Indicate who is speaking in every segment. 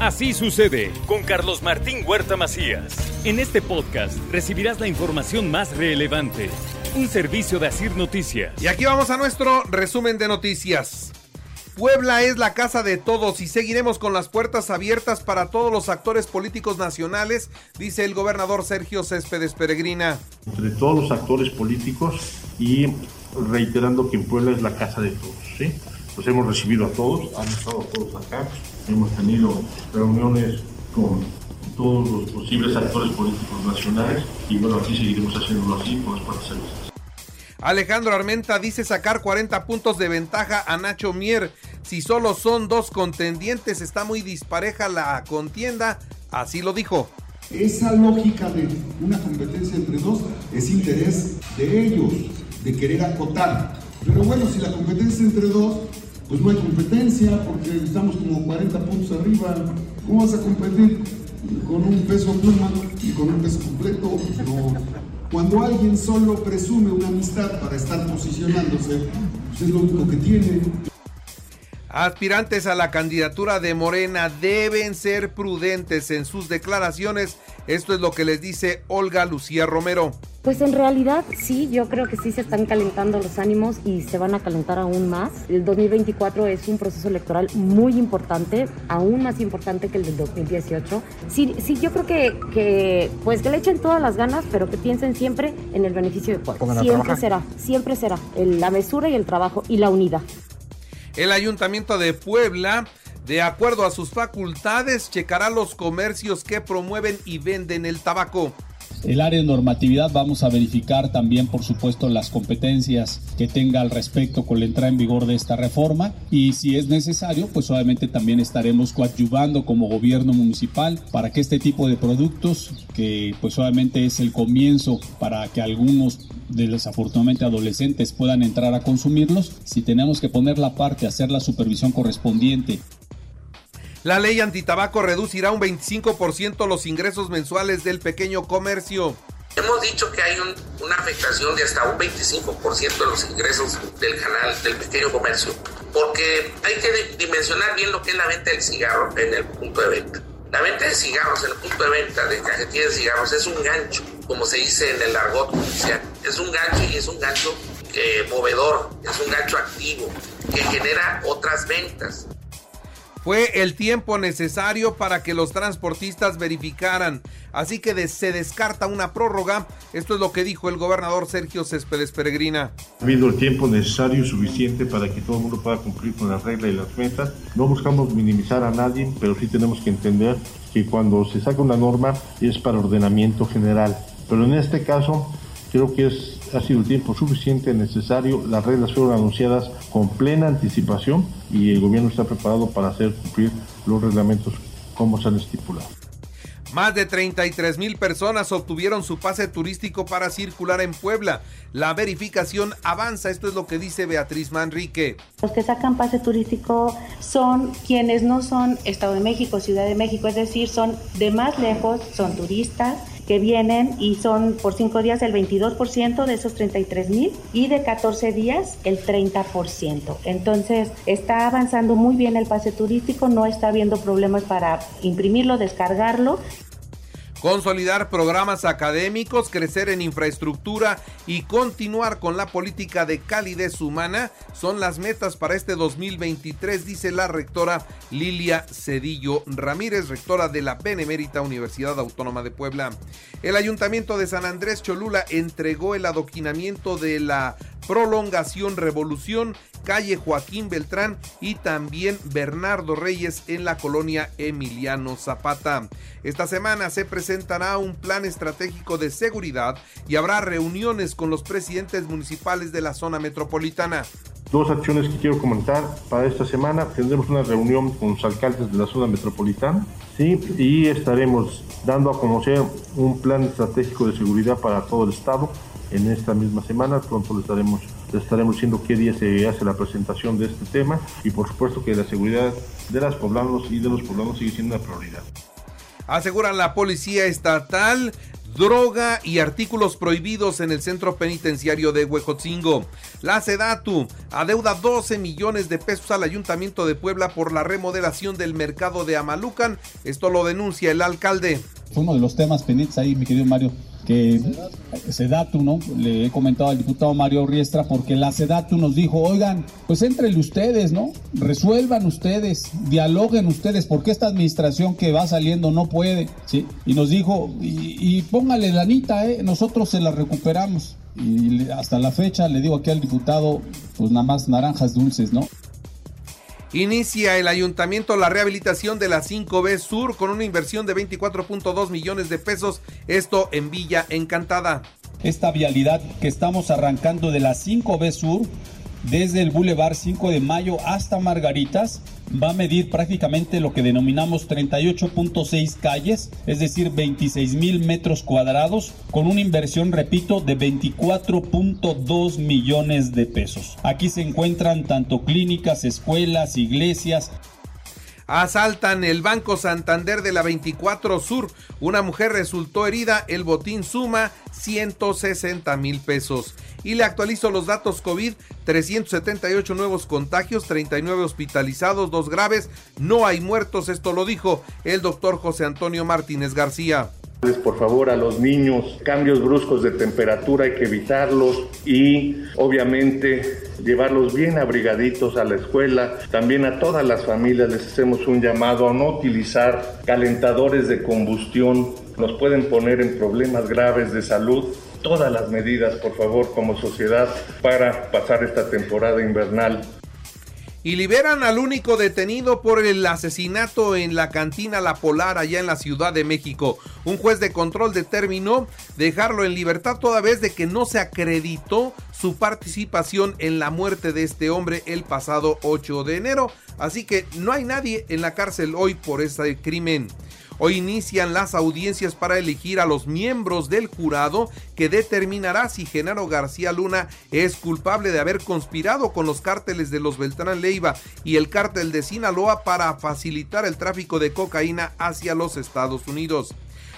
Speaker 1: Así sucede con Carlos Martín Huerta Macías. En este podcast recibirás la información más relevante. Un servicio de Asir Noticias.
Speaker 2: Y aquí vamos a nuestro resumen de noticias. Puebla es la casa de todos y seguiremos con las puertas abiertas para todos los actores políticos nacionales, dice el gobernador Sergio Céspedes Peregrina.
Speaker 3: Entre todos los actores políticos y reiterando que en Puebla es la casa de todos. ¿sí? Los hemos recibido a todos, han estado todos acá, hemos tenido reuniones con todos los posibles actores políticos nacionales y bueno, aquí seguiremos haciéndolo así con las abiertas.
Speaker 2: Alejandro Armenta dice sacar 40 puntos de ventaja a Nacho Mier. Si solo son dos contendientes, está muy dispareja la contienda. Así lo dijo.
Speaker 4: Esa lógica de una competencia entre dos es interés de ellos, de querer acotar. Pero bueno, si la competencia entre dos, pues no hay competencia porque estamos como 40 puntos arriba. ¿Cómo vas a competir con un peso pluma y con un peso completo? No. Cuando alguien solo presume una amistad para estar posicionándose, pues es lo único que tiene.
Speaker 2: Aspirantes a la candidatura de Morena deben ser prudentes en sus declaraciones. Esto es lo que les dice Olga Lucía Romero.
Speaker 5: Pues en realidad sí, yo creo que sí se están calentando los ánimos y se van a calentar aún más. El 2024 es un proceso electoral muy importante, aún más importante que el del 2018. Sí, sí yo creo que, que pues que le echen todas las ganas, pero que piensen siempre en el beneficio de Puebla. Siempre será, siempre será la mesura y el trabajo y la unidad.
Speaker 2: El Ayuntamiento de Puebla, de acuerdo a sus facultades, checará los comercios que promueven y venden el tabaco.
Speaker 6: El área de normatividad vamos a verificar también, por supuesto, las competencias que tenga al respecto con la entrada en vigor de esta reforma y si es necesario, pues obviamente también estaremos coadyuvando como gobierno municipal para que este tipo de productos, que pues obviamente es el comienzo para que algunos de desafortunadamente adolescentes puedan entrar a consumirlos, si tenemos que poner la parte, hacer la supervisión correspondiente.
Speaker 2: La ley antitabaco reducirá un 25% los ingresos mensuales del pequeño comercio.
Speaker 7: Hemos dicho que hay una afectación de hasta un 25% de los ingresos del canal del pequeño comercio, porque hay que dimensionar bien lo que es la venta del cigarro en el punto de venta. La venta de cigarros en el punto de venta de cajetilla de cigarros es un gancho, como se dice en el argot comercial. Es un gancho y es un gancho eh, movedor, es un gancho activo que genera otras ventas.
Speaker 2: Fue el tiempo necesario para que los transportistas verificaran, así que se descarta una prórroga. Esto es lo que dijo el gobernador Sergio Céspedes Peregrina.
Speaker 3: Ha habido el tiempo necesario y suficiente para que todo el mundo pueda cumplir con las reglas y las metas. No buscamos minimizar a nadie, pero sí tenemos que entender que cuando se saca una norma es para ordenamiento general. Pero en este caso creo que es ha sido el tiempo suficiente, necesario. Las reglas fueron anunciadas con plena anticipación y el gobierno está preparado para hacer cumplir los reglamentos como se han estipulado.
Speaker 2: Más de 33 mil personas obtuvieron su pase turístico para circular en Puebla. La verificación avanza, esto es lo que dice Beatriz Manrique.
Speaker 8: Los que sacan pase turístico son quienes no son Estado de México, Ciudad de México, es decir, son de más lejos, son turistas que vienen y son por cinco días el 22% de esos 33 mil y de 14 días el 30%. Entonces está avanzando muy bien el pase turístico, no está habiendo problemas para imprimirlo, descargarlo
Speaker 2: consolidar programas académicos, crecer en infraestructura y continuar con la política de calidez humana son las metas para este 2023, dice la rectora Lilia Cedillo Ramírez, rectora de la Benemérita Universidad Autónoma de Puebla. El Ayuntamiento de San Andrés Cholula entregó el adoquinamiento de la prolongación Revolución calle Joaquín Beltrán y también Bernardo Reyes en la colonia Emiliano Zapata. Esta semana se presentará un plan estratégico de seguridad y habrá reuniones con los presidentes municipales de la zona metropolitana.
Speaker 3: Dos acciones que quiero comentar para esta semana. Tendremos una reunión con los alcaldes de la zona metropolitana ¿sí? y estaremos dando a conocer un plan estratégico de seguridad para todo el estado en esta misma semana. Pronto le estaremos, le estaremos diciendo qué día se hace la presentación de este tema y por supuesto que la seguridad de las poblanos y de los poblanos sigue siendo una prioridad.
Speaker 2: Aseguran la policía estatal droga y artículos prohibidos en el centro penitenciario de Huejotzingo. La Sedatu adeuda 12 millones de pesos al Ayuntamiento de Puebla por la remodelación del mercado de Amalucan. Esto lo denuncia el alcalde.
Speaker 6: Fue uno de los temas pendientes ahí, mi querido Mario, que Sedatu, ¿no? Le he comentado al diputado Mario Riestra porque la Sedatu nos dijo, oigan, pues entrenle ustedes, ¿no? Resuelvan ustedes, dialoguen ustedes, porque esta administración que va saliendo no puede, ¿sí? Y nos dijo, y, y póngale la anita, ¿eh? Nosotros se la recuperamos. Y hasta la fecha le digo aquí al diputado, pues nada más naranjas dulces, ¿no?
Speaker 2: Inicia el ayuntamiento la rehabilitación de la 5B Sur con una inversión de 24.2 millones de pesos, esto en Villa Encantada.
Speaker 6: Esta vialidad que estamos arrancando de la 5B Sur desde el Boulevard 5 de Mayo hasta Margaritas va a medir prácticamente lo que denominamos 38.6 calles, es decir, 26 mil metros cuadrados, con una inversión, repito, de 24.2 millones de pesos. Aquí se encuentran tanto clínicas, escuelas, iglesias,
Speaker 2: asaltan el Banco Santander de la 24 Sur. Una mujer resultó herida, el botín suma 160 mil pesos. Y le actualizo los datos COVID, 378 nuevos contagios, 39 hospitalizados, dos graves, no hay muertos, esto lo dijo el doctor José Antonio Martínez García.
Speaker 3: Por favor, a los niños, cambios bruscos de temperatura hay que evitarlos y obviamente llevarlos bien abrigaditos a la escuela. También a todas las familias les hacemos un llamado a no utilizar calentadores de combustión. Nos pueden poner en problemas graves de salud todas las medidas, por favor, como sociedad para pasar esta temporada invernal
Speaker 2: y liberan al único detenido por el asesinato en la cantina La Polar allá en la Ciudad de México. Un juez de control determinó dejarlo en libertad toda vez de que no se acreditó su participación en la muerte de este hombre el pasado 8 de enero. Así que no hay nadie en la cárcel hoy por este crimen. Hoy inician las audiencias para elegir a los miembros del jurado que determinará si Genaro García Luna es culpable de haber conspirado con los cárteles de los Beltrán Leiva y el cártel de Sinaloa para facilitar el tráfico de cocaína hacia los Estados Unidos.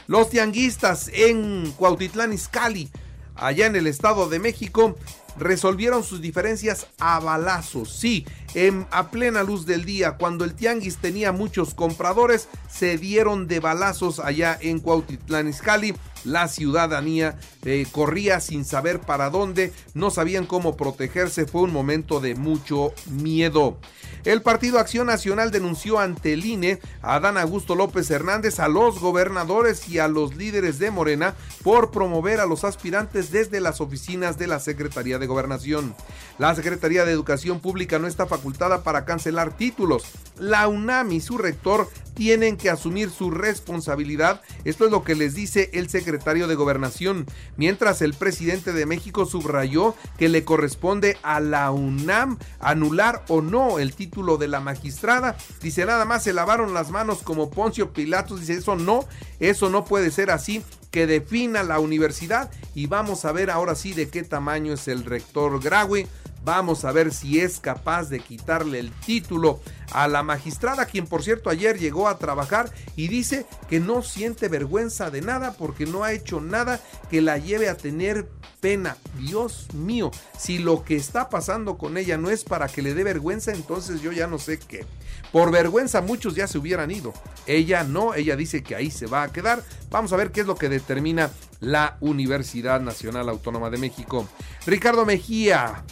Speaker 2: Los tianguistas en Cuautitlán Izcalli, allá en el Estado de México, resolvieron sus diferencias a balazos. Sí, en, a plena luz del día, cuando el tianguis tenía muchos compradores, se dieron de balazos allá en Cuautitlán Izcalli. La ciudadanía eh, corría sin saber para dónde, no sabían cómo protegerse, fue un momento de mucho miedo. El Partido Acción Nacional denunció ante el INE a Adán Augusto López Hernández, a los gobernadores y a los líderes de Morena por promover a los aspirantes desde las oficinas de la Secretaría de Gobernación. La Secretaría de Educación Pública no está facultada para cancelar títulos. La UNAM y su rector tienen que asumir su responsabilidad. Esto es lo que les dice el secretario de Gobernación. Mientras el presidente de México subrayó que le corresponde a la UNAM anular o no el título de la magistrada. Dice nada más se lavaron las manos como Poncio Pilatos. Dice eso no, eso no puede ser así que defina la universidad y vamos a ver ahora sí de qué tamaño es el rector Graue. Vamos a ver si es capaz de quitarle el título a la magistrada, quien por cierto ayer llegó a trabajar y dice que no siente vergüenza de nada porque no ha hecho nada que la lleve a tener pena. Dios mío, si lo que está pasando con ella no es para que le dé vergüenza, entonces yo ya no sé qué. Por vergüenza muchos ya se hubieran ido. Ella no, ella dice que ahí se va a quedar. Vamos a ver qué es lo que determina la Universidad Nacional Autónoma de México. Ricardo Mejía,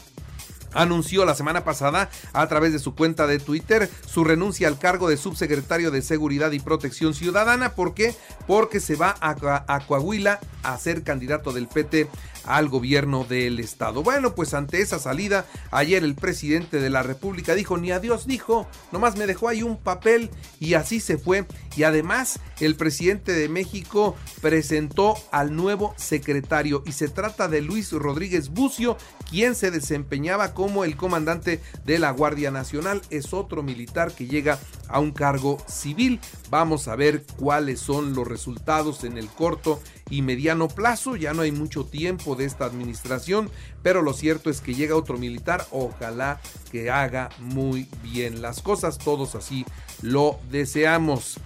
Speaker 2: anunció la semana pasada a través de su cuenta de Twitter su renuncia al cargo de subsecretario de Seguridad y Protección Ciudadana. ¿Por qué? Porque se va a, a Coahuila a ser candidato del PT al gobierno del estado. Bueno, pues ante esa salida, ayer el presidente de la República dijo, ni adiós dijo, nomás me dejó ahí un papel y así se fue. Y además, el presidente de México presentó al nuevo secretario y se trata de Luis Rodríguez Bucio, quien se desempeñaba como el comandante de la Guardia Nacional. Es otro militar que llega a un cargo civil. Vamos a ver cuáles son los resultados en el corto y mediano plazo. Ya no hay mucho tiempo de esta administración, pero lo cierto es que llega otro militar. Ojalá que haga muy bien las cosas. Todos así lo deseamos.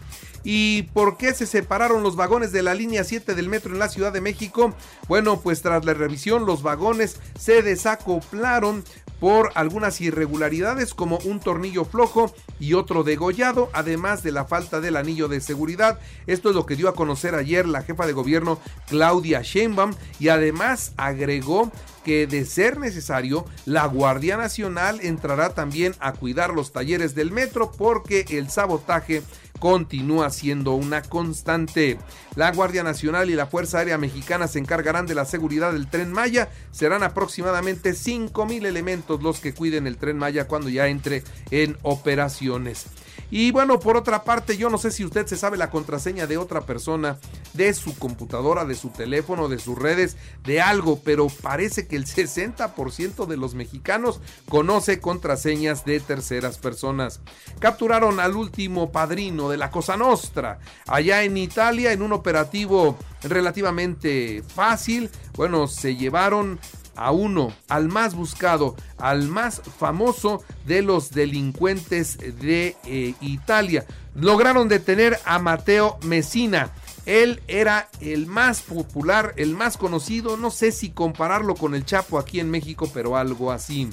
Speaker 2: ¿Y por qué se separaron los vagones de la línea 7 del metro en la Ciudad de México? Bueno, pues tras la revisión los vagones se desacoplaron por algunas irregularidades como un tornillo flojo y otro degollado, además de la falta del anillo de seguridad. Esto es lo que dio a conocer ayer la jefa de gobierno Claudia Sheinbaum y además agregó que de ser necesario, la Guardia Nacional entrará también a cuidar los talleres del metro porque el sabotaje continúa siendo una constante. La Guardia Nacional y la Fuerza Aérea Mexicana se encargarán de la seguridad del tren Maya. Serán aproximadamente 5 mil elementos los que cuiden el tren Maya cuando ya entre en operaciones. Y bueno, por otra parte, yo no sé si usted se sabe la contraseña de otra persona, de su computadora, de su teléfono, de sus redes, de algo, pero parece que el 60% de los mexicanos conoce contraseñas de terceras personas. Capturaron al último padrino de la Cosa Nostra allá en Italia en un operativo relativamente fácil. Bueno, se llevaron a uno, al más buscado, al más famoso de los delincuentes de eh, Italia. Lograron detener a Mateo Messina. Él era el más popular, el más conocido, no sé si compararlo con el Chapo aquí en México, pero algo así.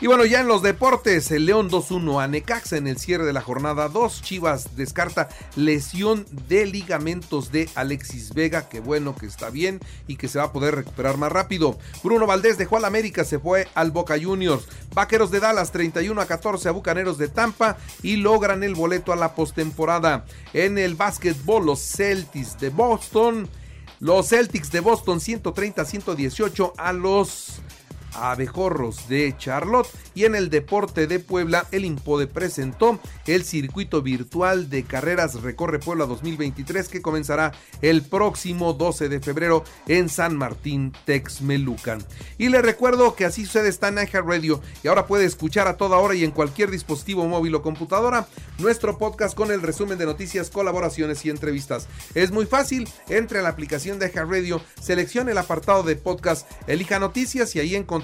Speaker 2: Y bueno, ya en los deportes, el León 2-1 a Necaxa en el cierre de la jornada 2. Chivas descarta lesión de ligamentos de Alexis Vega, que bueno que está bien y que se va a poder recuperar más rápido. Bruno Valdés dejó al América, se fue al Boca Juniors. Vaqueros de Dallas 31 a 14 a Bucaneros de Tampa y logran el boleto a la postemporada. En el básquetbol, los Celtics de Boston. Los Celtics de Boston 130-118 a los Abejorros de Charlotte y en el deporte de Puebla el Impode presentó el circuito virtual de carreras Recorre Puebla 2023 que comenzará el próximo 12 de febrero en San Martín Texmelucan. Y le recuerdo que así sucede está en Radio y ahora puede escuchar a toda hora y en cualquier dispositivo móvil o computadora nuestro podcast con el resumen de noticias, colaboraciones y entrevistas. Es muy fácil, entre a la aplicación de Radio, seleccione el apartado de podcast, elija noticias y ahí encontrará